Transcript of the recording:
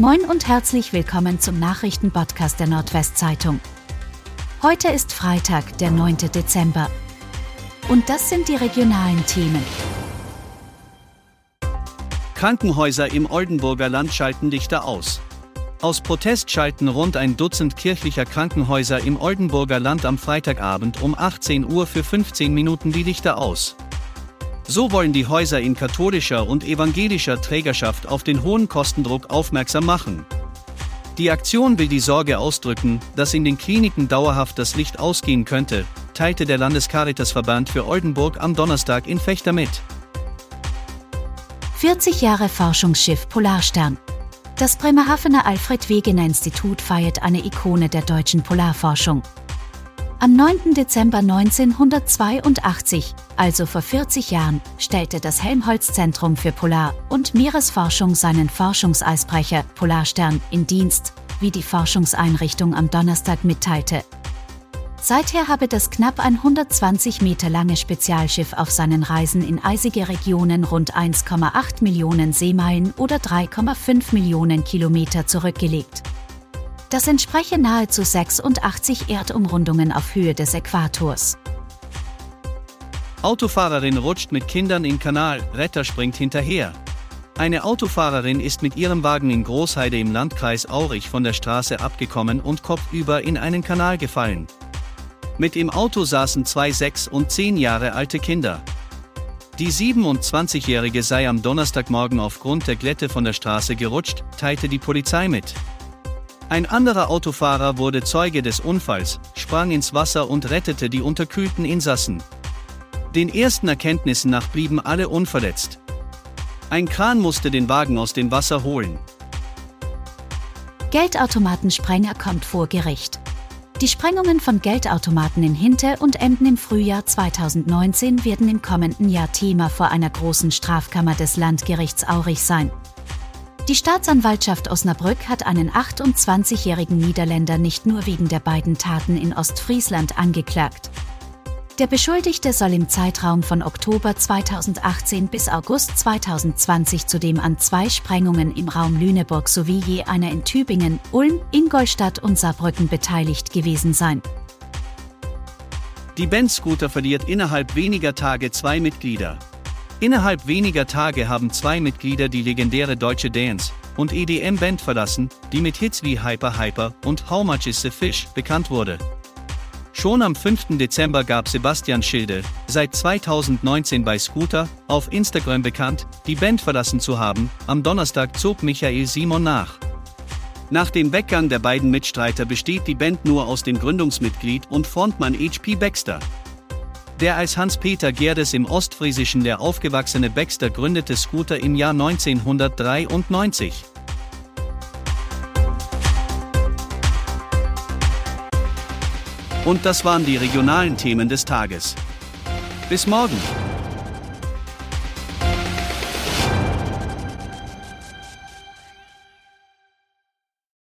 Moin und herzlich willkommen zum Nachrichtenpodcast der Nordwestzeitung. Heute ist Freitag, der 9. Dezember. Und das sind die regionalen Themen. Krankenhäuser im Oldenburger Land schalten Lichter aus. Aus Protest schalten rund ein Dutzend kirchlicher Krankenhäuser im Oldenburger Land am Freitagabend um 18 Uhr für 15 Minuten die Lichter aus. So wollen die Häuser in katholischer und evangelischer Trägerschaft auf den hohen Kostendruck aufmerksam machen. Die Aktion will die Sorge ausdrücken, dass in den Kliniken dauerhaft das Licht ausgehen könnte, teilte der Landescaritasverband für Oldenburg am Donnerstag in Fechter mit. 40 Jahre Forschungsschiff Polarstern. Das Bremerhavener Alfred Wegener Institut feiert eine Ikone der deutschen Polarforschung. Am 9. Dezember 1982, also vor 40 Jahren, stellte das Helmholtz-Zentrum für Polar- und Meeresforschung seinen Forschungseisbrecher Polarstern in Dienst, wie die Forschungseinrichtung am Donnerstag mitteilte. Seither habe das knapp 120 Meter lange Spezialschiff auf seinen Reisen in eisige Regionen rund 1,8 Millionen Seemeilen oder 3,5 Millionen Kilometer zurückgelegt. Das entspreche nahezu 86 Erdumrundungen auf Höhe des Äquators. Autofahrerin rutscht mit Kindern in Kanal, Retter springt hinterher. Eine Autofahrerin ist mit ihrem Wagen in Großheide im Landkreis Aurich von der Straße abgekommen und kopfüber in einen Kanal gefallen. Mit im Auto saßen zwei sechs und zehn Jahre alte Kinder. Die 27-Jährige sei am Donnerstagmorgen aufgrund der Glätte von der Straße gerutscht, teilte die Polizei mit. Ein anderer Autofahrer wurde Zeuge des Unfalls, sprang ins Wasser und rettete die unterkühlten Insassen. Den ersten Erkenntnissen nach blieben alle unverletzt. Ein Kran musste den Wagen aus dem Wasser holen. Geldautomatensprenger kommt vor Gericht. Die Sprengungen von Geldautomaten in Hinte und Emden im Frühjahr 2019 werden im kommenden Jahr Thema vor einer großen Strafkammer des Landgerichts Aurich sein. Die Staatsanwaltschaft Osnabrück hat einen 28-jährigen Niederländer nicht nur wegen der beiden Taten in Ostfriesland angeklagt. Der Beschuldigte soll im Zeitraum von Oktober 2018 bis August 2020 zudem an zwei Sprengungen im Raum Lüneburg sowie je einer in Tübingen, Ulm, Ingolstadt und Saarbrücken beteiligt gewesen sein. Die Band Scooter verliert innerhalb weniger Tage zwei Mitglieder. Innerhalb weniger Tage haben zwei Mitglieder die legendäre deutsche Dance- und EDM-Band verlassen, die mit Hits wie Hyper Hyper und How Much Is the Fish bekannt wurde. Schon am 5. Dezember gab Sebastian Schilde, seit 2019 bei Scooter, auf Instagram bekannt, die Band verlassen zu haben, am Donnerstag zog Michael Simon nach. Nach dem Weggang der beiden Mitstreiter besteht die Band nur aus dem Gründungsmitglied und Frontmann HP Baxter. Der als Hans-Peter Gerdes im Ostfriesischen der aufgewachsene Baxter gründete Scooter im Jahr 1993. Und das waren die regionalen Themen des Tages. Bis morgen!